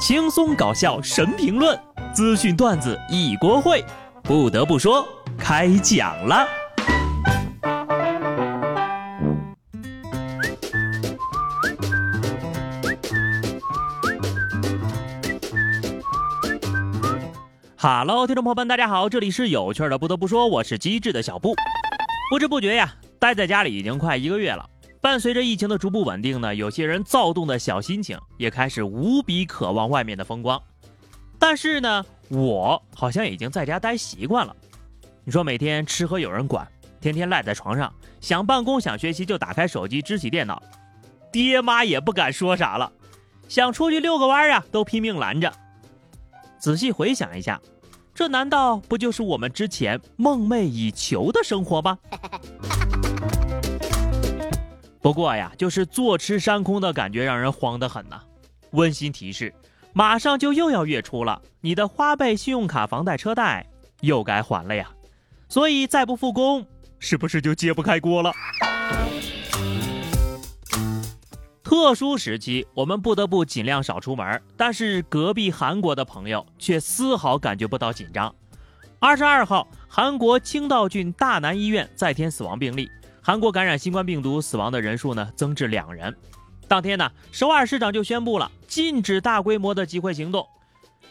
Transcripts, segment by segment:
轻松搞笑神评论，资讯段子一锅烩。不得不说，开讲了。Hello，听众朋友们，大家好，这里是有趣的。不得不说，我是机智的小布。不知不觉呀，待在家里已经快一个月了。伴随着疫情的逐步稳定呢，有些人躁动的小心情也开始无比渴望外面的风光。但是呢，我好像已经在家待习惯了。你说每天吃喝有人管，天天赖在床上，想办公想学习就打开手机支起电脑，爹妈也不敢说啥了。想出去遛个弯啊，都拼命拦着。仔细回想一下，这难道不就是我们之前梦寐以求的生活吗？不过呀，就是坐吃山空的感觉，让人慌得很呐。温馨提示：马上就又要月初了，你的花呗、信用卡、房贷、车贷又该还了呀。所以再不复工，是不是就揭不开锅了？特殊时期，我们不得不尽量少出门，但是隔壁韩国的朋友却丝毫感觉不到紧张。二十二号，韩国青道郡大南医院再添死亡病例。韩国感染新冠病毒死亡的人数呢增至两人。当天呢，首尔市长就宣布了禁止大规模的集会行动。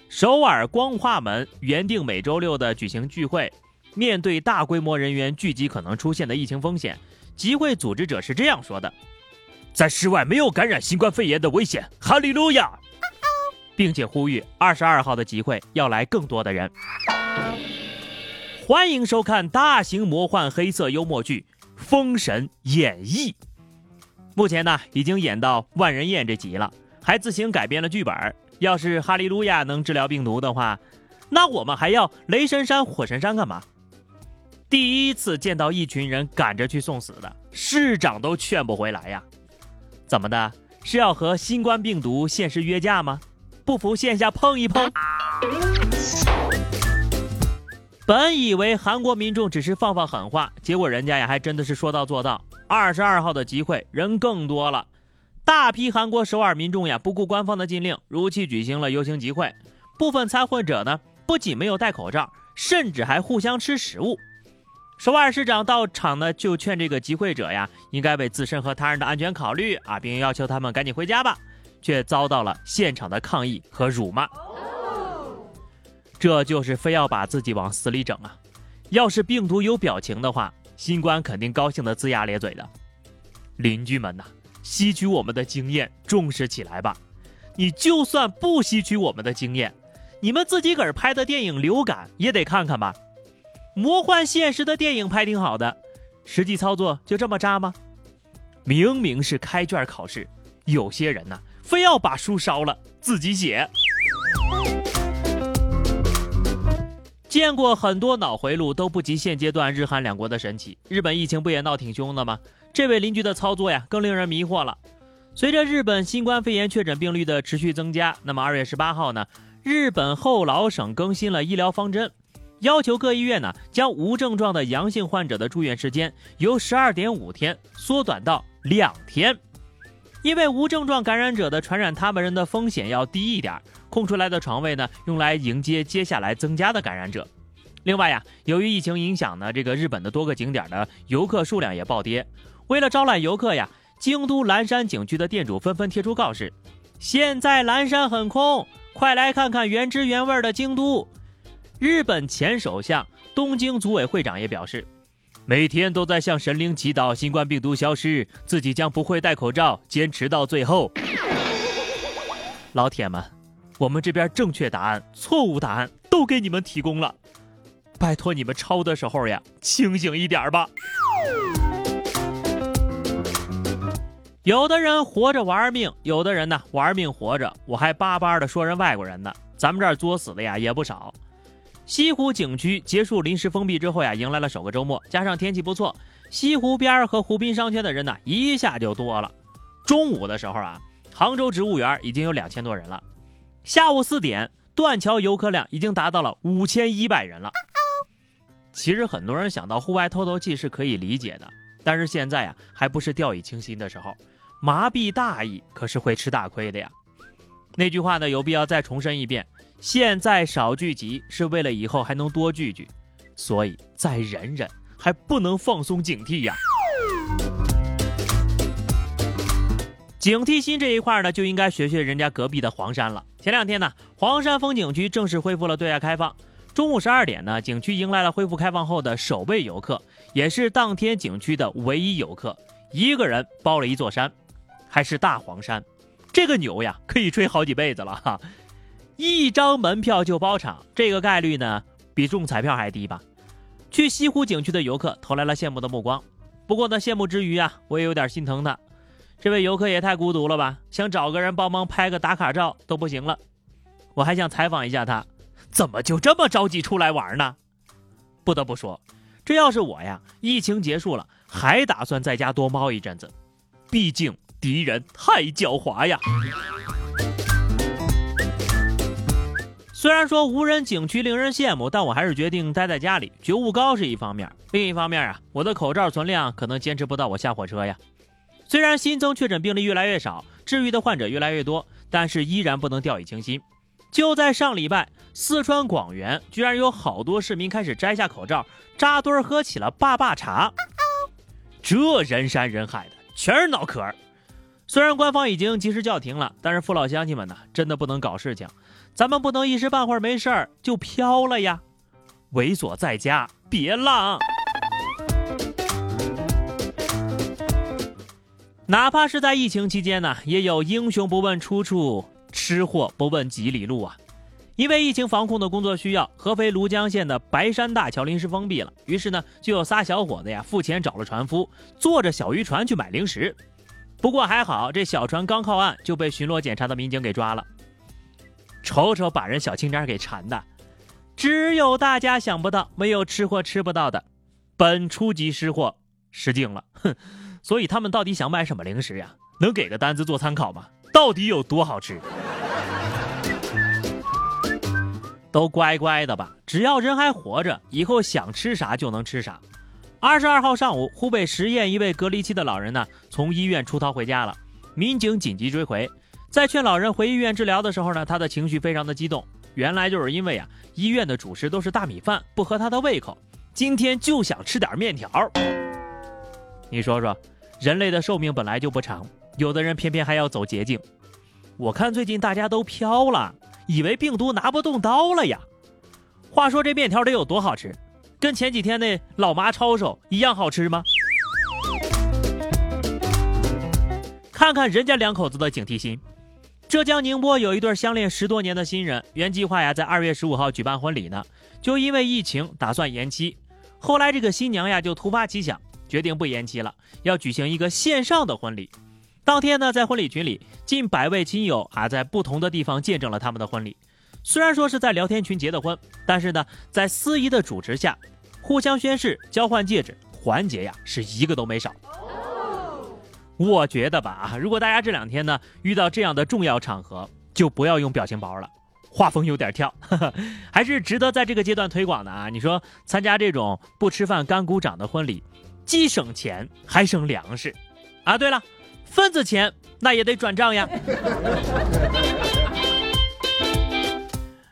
首尔光化门原定每周六的举行聚会，面对大规模人员聚集可能出现的疫情风险，集会组织者是这样说的：在室外没有感染新冠肺炎的危险，哈利路亚，并且呼吁二十二号的集会要来更多的人。欢迎收看大型魔幻黑色幽默剧。《封神演义》目前呢已经演到万人宴这集了，还自行改编了剧本。要是哈利路亚能治疗病毒的话，那我们还要雷神山、火神山干嘛？第一次见到一群人赶着去送死的，市长都劝不回来呀！怎么的？是要和新冠病毒现实约架吗？不服线下碰一碰？本以为韩国民众只是放放狠话，结果人家呀还真的是说到做到。二十二号的集会人更多了，大批韩国首尔民众呀不顾官方的禁令，如期举行了游行集会。部分参会者呢不仅没有戴口罩，甚至还互相吃食物。首尔市长到场呢就劝这个集会者呀应该为自身和他人的安全考虑啊，并要求他们赶紧回家吧，却遭到了现场的抗议和辱骂。这就是非要把自己往死里整啊！要是病毒有表情的话，新冠肯定高兴的龇牙咧嘴的。邻居们呐，吸取我们的经验，重视起来吧！你就算不吸取我们的经验，你们自己个儿拍的电影《流感》也得看看吧。魔幻现实的电影拍挺好的，实际操作就这么渣吗？明明是开卷考试，有些人呐，非要把书烧了自己写。见过很多脑回路都不及现阶段日韩两国的神奇。日本疫情不也闹挺凶的吗？这位邻居的操作呀，更令人迷惑了。随着日本新冠肺炎确诊病例的持续增加，那么二月十八号呢，日本后老省更新了医疗方针，要求各医院呢将无症状的阳性患者的住院时间由十二点五天缩短到两天，因为无症状感染者的传染他们人的风险要低一点。空出来的床位呢，用来迎接接下来增加的感染者。另外呀，由于疫情影响呢，这个日本的多个景点的游客数量也暴跌。为了招揽游客呀，京都岚山景区的店主纷纷贴出告示：现在岚山很空，快来看看原汁原味的京都。日本前首相、东京组委会长也表示，每天都在向神灵祈祷新冠病毒消失，自己将不会戴口罩，坚持到最后。老铁们。我们这边正确答案、错误答案都给你们提供了，拜托你们抄的时候呀，清醒一点吧。有的人活着玩命，有的人呢玩命活着，我还巴巴的说人外国人呢。咱们这儿作死的呀也不少。西湖景区结束临时封闭之后呀，迎来了首个周末，加上天气不错，西湖边和湖滨商圈的人呢一下就多了。中午的时候啊，杭州植物园已经有两千多人了。下午四点，断桥游客量已经达到了五千一百人了。其实很多人想到户外透透气是可以理解的，但是现在呀，还不是掉以轻心的时候，麻痹大意可是会吃大亏的呀。那句话呢，有必要再重申一遍：现在少聚集，是为了以后还能多聚聚。所以再忍忍，还不能放松警惕呀。警惕心这一块呢，就应该学学人家隔壁的黄山了。前两天呢，黄山风景区正式恢复了对外开放。中午十二点呢，景区迎来了恢复开放后的首位游客，也是当天景区的唯一游客，一个人包了一座山，还是大黄山。这个牛呀，可以吹好几辈子了哈！一张门票就包场，这个概率呢，比中彩票还低吧？去西湖景区的游客投来了羡慕的目光。不过呢，羡慕之余啊，我也有点心疼他。这位游客也太孤独了吧？想找个人帮忙拍个打卡照都不行了。我还想采访一下他，怎么就这么着急出来玩呢？不得不说，这要是我呀，疫情结束了还打算在家多猫一阵子。毕竟。敌人太狡猾呀！虽然说无人景区令人羡慕，但我还是决定待在家里。觉悟高是一方面，另一方面啊，我的口罩存量可能坚持不到我下火车呀。虽然新增确诊病例越来越少，治愈的患者越来越多，但是依然不能掉以轻心。就在上礼拜，四川广元居然有好多市民开始摘下口罩，扎堆喝起了坝坝茶。这人山人海的，全是脑壳儿。虽然官方已经及时叫停了，但是父老乡亲们呢，真的不能搞事情。咱们不能一时半会儿没事儿就飘了呀！猥琐在家别浪。哪怕是在疫情期间呢，也有英雄不问出处，吃货不问几里路啊！因为疫情防控的工作需要，合肥庐江县的白山大桥临时封闭了，于是呢，就有仨小伙子呀付钱找了船夫，坐着小渔船去买零食。不过还好，这小船刚靠岸就被巡逻检查的民警给抓了。瞅瞅把人小青年给馋的，只有大家想不到，没有吃货吃不到的。本初级失货失敬了，哼！所以他们到底想买什么零食呀？能给个单子做参考吗？到底有多好吃？都乖乖的吧，只要人还活着，以后想吃啥就能吃啥。二十二号上午，湖北十堰一位隔离期的老人呢，从医院出逃回家了。民警紧急追回，在劝老人回医院治疗的时候呢，他的情绪非常的激动。原来就是因为啊，医院的主食都是大米饭，不合他的胃口，今天就想吃点面条。你说说，人类的寿命本来就不长，有的人偏偏还要走捷径。我看最近大家都飘了，以为病毒拿不动刀了呀。话说这面条得有多好吃？跟前几天那老妈抄手一样好吃吗？看看人家两口子的警惕心。浙江宁波有一对相恋十多年的新人，原计划呀在二月十五号举办婚礼呢，就因为疫情打算延期。后来这个新娘呀就突发奇想，决定不延期了，要举行一个线上的婚礼。当天呢，在婚礼群里，近百位亲友啊在不同的地方见证了他们的婚礼。虽然说是在聊天群结的婚，但是呢，在司仪的主持下，互相宣誓、交换戒指环节呀，是一个都没少。我觉得吧，啊，如果大家这两天呢遇到这样的重要场合，就不要用表情包了，画风有点跳，还是值得在这个阶段推广的啊。你说参加这种不吃饭干鼓掌的婚礼，既省钱还省粮食啊。对了，份子钱那也得转账呀。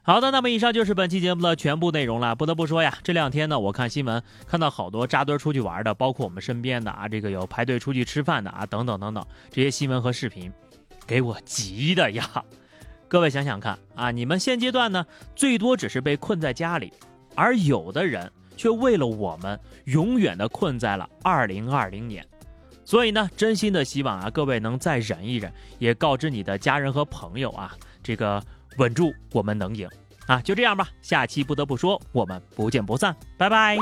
好的，那么以上就是本期节目的全部内容了。不得不说呀，这两天呢，我看新闻看到好多扎堆出去玩的，包括我们身边的啊，这个有排队出去吃饭的啊，等等等等，这些新闻和视频，给我急的呀！各位想想看啊，你们现阶段呢，最多只是被困在家里，而有的人却为了我们，永远的困在了二零二零年。所以呢，真心的希望啊，各位能再忍一忍，也告知你的家人和朋友啊，这个。稳住，我们能赢啊！就这样吧，下期不得不说，我们不见不散，拜拜。